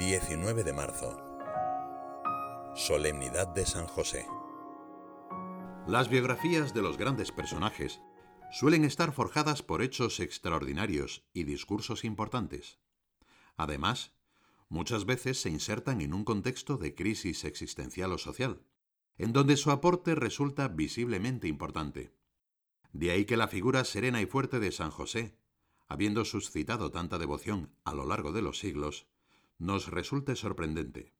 19 de marzo. Solemnidad de San José. Las biografías de los grandes personajes suelen estar forjadas por hechos extraordinarios y discursos importantes. Además, muchas veces se insertan en un contexto de crisis existencial o social, en donde su aporte resulta visiblemente importante. De ahí que la figura serena y fuerte de San José, habiendo suscitado tanta devoción a lo largo de los siglos, nos resulte sorprendente.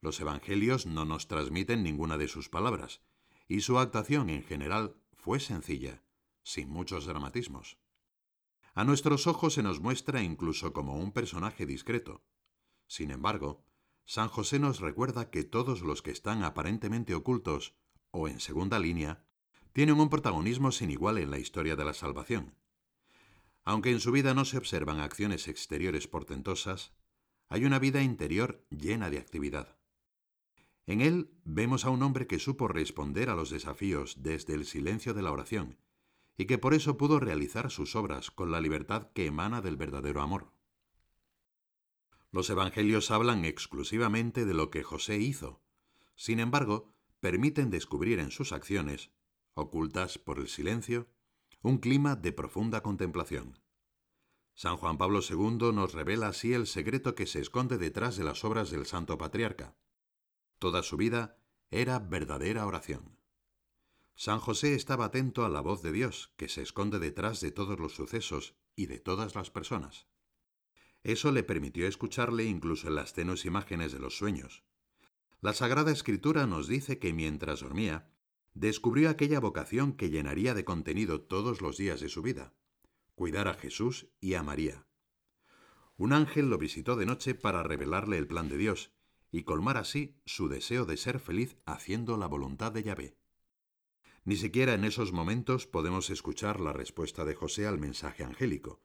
Los Evangelios no nos transmiten ninguna de sus palabras, y su actuación en general fue sencilla, sin muchos dramatismos. A nuestros ojos se nos muestra incluso como un personaje discreto. Sin embargo, San José nos recuerda que todos los que están aparentemente ocultos o en segunda línea tienen un protagonismo sin igual en la historia de la salvación. Aunque en su vida no se observan acciones exteriores portentosas, hay una vida interior llena de actividad. En él vemos a un hombre que supo responder a los desafíos desde el silencio de la oración, y que por eso pudo realizar sus obras con la libertad que emana del verdadero amor. Los evangelios hablan exclusivamente de lo que José hizo, sin embargo, permiten descubrir en sus acciones, ocultas por el silencio, un clima de profunda contemplación. San Juan Pablo II nos revela así el secreto que se esconde detrás de las obras del Santo Patriarca. Toda su vida era verdadera oración. San José estaba atento a la voz de Dios, que se esconde detrás de todos los sucesos y de todas las personas. Eso le permitió escucharle incluso en las tenues imágenes de los sueños. La Sagrada Escritura nos dice que mientras dormía, descubrió aquella vocación que llenaría de contenido todos los días de su vida cuidar a Jesús y a María. Un ángel lo visitó de noche para revelarle el plan de Dios y colmar así su deseo de ser feliz haciendo la voluntad de Yahvé. Ni siquiera en esos momentos podemos escuchar la respuesta de José al mensaje angélico.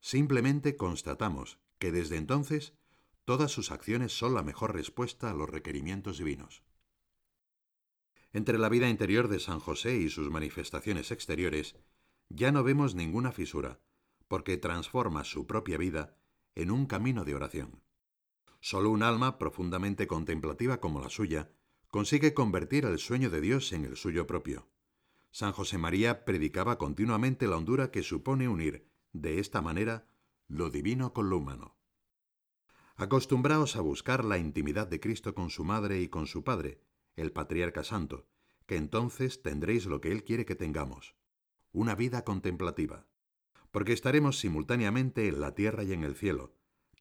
Simplemente constatamos que desde entonces todas sus acciones son la mejor respuesta a los requerimientos divinos. Entre la vida interior de San José y sus manifestaciones exteriores ya no vemos ninguna fisura, porque transforma su propia vida en un camino de oración. Solo un alma profundamente contemplativa como la suya consigue convertir el sueño de Dios en el suyo propio. San José María predicaba continuamente la hondura que supone unir, de esta manera, lo divino con lo humano. Acostumbraos a buscar la intimidad de Cristo con su madre y con su padre, el patriarca santo, que entonces tendréis lo que Él quiere que tengamos, una vida contemplativa, porque estaremos simultáneamente en la tierra y en el cielo,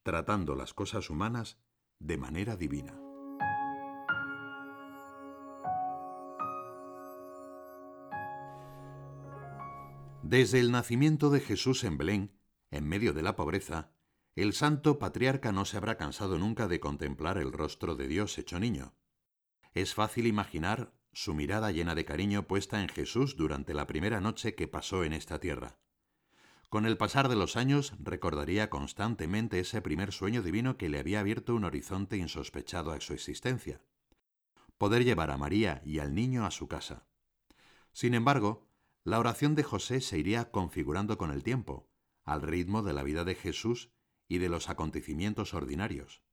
tratando las cosas humanas de manera divina. Desde el nacimiento de Jesús en Belén, en medio de la pobreza, el santo patriarca no se habrá cansado nunca de contemplar el rostro de Dios hecho niño. Es fácil imaginar su mirada llena de cariño puesta en Jesús durante la primera noche que pasó en esta tierra. Con el pasar de los años recordaría constantemente ese primer sueño divino que le había abierto un horizonte insospechado a su existencia. Poder llevar a María y al niño a su casa. Sin embargo, la oración de José se iría configurando con el tiempo, al ritmo de la vida de Jesús y de los acontecimientos ordinarios.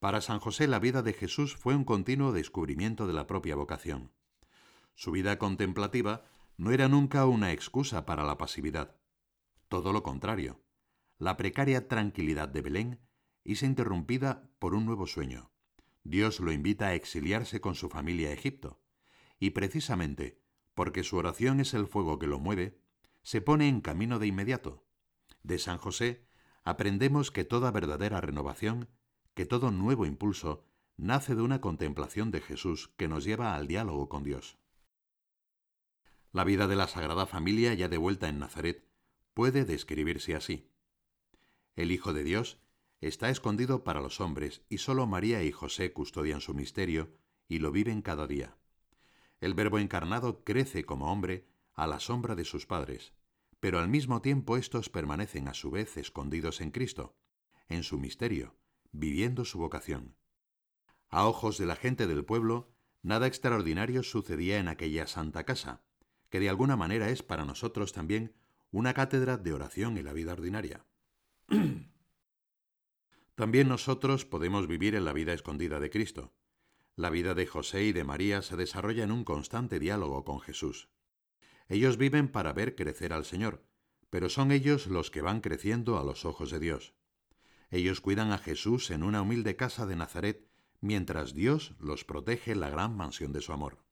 Para San José la vida de Jesús fue un continuo descubrimiento de la propia vocación. Su vida contemplativa no era nunca una excusa para la pasividad. Todo lo contrario. La precaria tranquilidad de Belén es interrumpida por un nuevo sueño. Dios lo invita a exiliarse con su familia a Egipto. Y precisamente, porque su oración es el fuego que lo mueve, se pone en camino de inmediato. De San José aprendemos que toda verdadera renovación que todo nuevo impulso nace de una contemplación de Jesús que nos lleva al diálogo con Dios. La vida de la Sagrada Familia, ya de vuelta en Nazaret, puede describirse así. El Hijo de Dios está escondido para los hombres y solo María y José custodian su misterio y lo viven cada día. El Verbo encarnado crece como hombre a la sombra de sus padres, pero al mismo tiempo estos permanecen a su vez escondidos en Cristo, en su misterio, viviendo su vocación. A ojos de la gente del pueblo, nada extraordinario sucedía en aquella santa casa, que de alguna manera es para nosotros también una cátedra de oración en la vida ordinaria. También nosotros podemos vivir en la vida escondida de Cristo. La vida de José y de María se desarrolla en un constante diálogo con Jesús. Ellos viven para ver crecer al Señor, pero son ellos los que van creciendo a los ojos de Dios. Ellos cuidan a Jesús en una humilde casa de Nazaret, mientras Dios los protege en la gran mansión de su amor.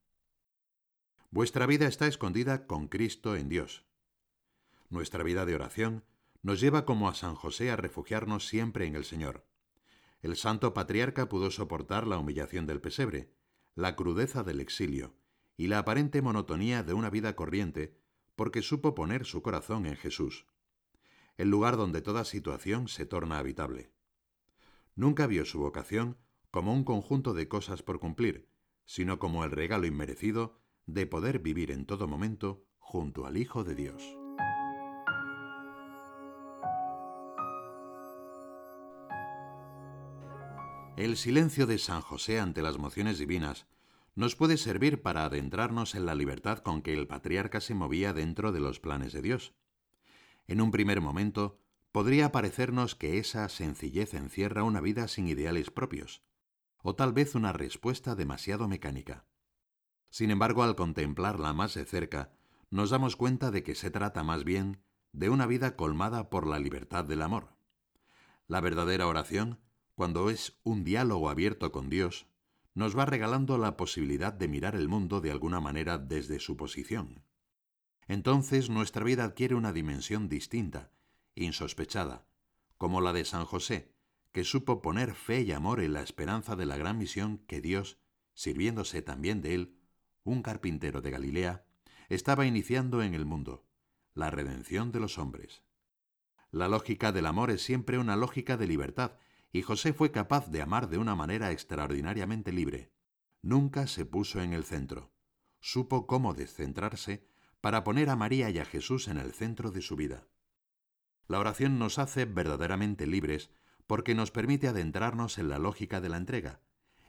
Vuestra vida está escondida con Cristo en Dios. Nuestra vida de oración nos lleva como a San José a refugiarnos siempre en el Señor. El santo patriarca pudo soportar la humillación del pesebre, la crudeza del exilio y la aparente monotonía de una vida corriente, porque supo poner su corazón en Jesús, el lugar donde toda situación se torna habitable. Nunca vio su vocación como un conjunto de cosas por cumplir, sino como el regalo inmerecido de poder vivir en todo momento junto al Hijo de Dios. El silencio de San José ante las mociones divinas nos puede servir para adentrarnos en la libertad con que el patriarca se movía dentro de los planes de Dios. En un primer momento, podría parecernos que esa sencillez encierra una vida sin ideales propios, o tal vez una respuesta demasiado mecánica. Sin embargo, al contemplarla más de cerca, nos damos cuenta de que se trata más bien de una vida colmada por la libertad del amor. La verdadera oración, cuando es un diálogo abierto con Dios, nos va regalando la posibilidad de mirar el mundo de alguna manera desde su posición. Entonces nuestra vida adquiere una dimensión distinta, insospechada, como la de San José, que supo poner fe y amor en la esperanza de la gran misión que Dios, sirviéndose también de él, un carpintero de Galilea, estaba iniciando en el mundo, la redención de los hombres. La lógica del amor es siempre una lógica de libertad, y José fue capaz de amar de una manera extraordinariamente libre. Nunca se puso en el centro. Supo cómo descentrarse para poner a María y a Jesús en el centro de su vida. La oración nos hace verdaderamente libres porque nos permite adentrarnos en la lógica de la entrega,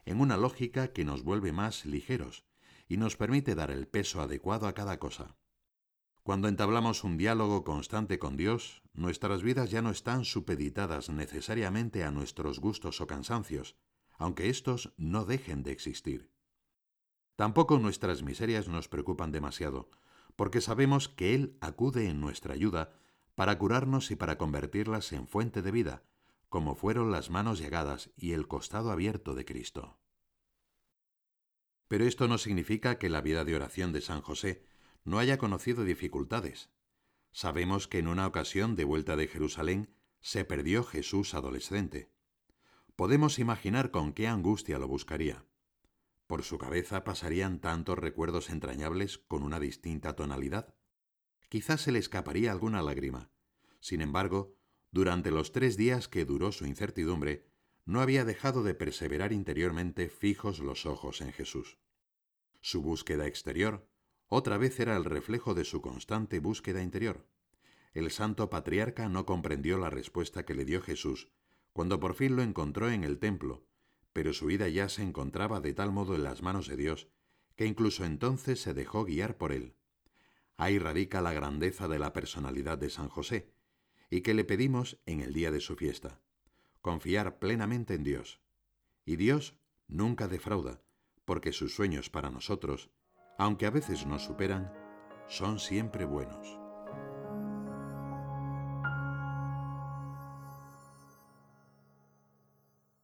en una lógica que nos vuelve más ligeros, y nos permite dar el peso adecuado a cada cosa. Cuando entablamos un diálogo constante con Dios, nuestras vidas ya no están supeditadas necesariamente a nuestros gustos o cansancios, aunque éstos no dejen de existir. Tampoco nuestras miserias nos preocupan demasiado, porque sabemos que Él acude en nuestra ayuda para curarnos y para convertirlas en fuente de vida, como fueron las manos llegadas y el costado abierto de Cristo. Pero esto no significa que la vida de oración de San José no haya conocido dificultades. Sabemos que en una ocasión de vuelta de Jerusalén se perdió Jesús adolescente. Podemos imaginar con qué angustia lo buscaría. Por su cabeza pasarían tantos recuerdos entrañables con una distinta tonalidad. Quizás se le escaparía alguna lágrima. Sin embargo, durante los tres días que duró su incertidumbre, no había dejado de perseverar interiormente fijos los ojos en Jesús. Su búsqueda exterior otra vez era el reflejo de su constante búsqueda interior. El santo patriarca no comprendió la respuesta que le dio Jesús cuando por fin lo encontró en el templo, pero su vida ya se encontraba de tal modo en las manos de Dios que incluso entonces se dejó guiar por él. Ahí radica la grandeza de la personalidad de San José, y que le pedimos en el día de su fiesta confiar plenamente en Dios. Y Dios nunca defrauda, porque sus sueños para nosotros, aunque a veces nos superan, son siempre buenos.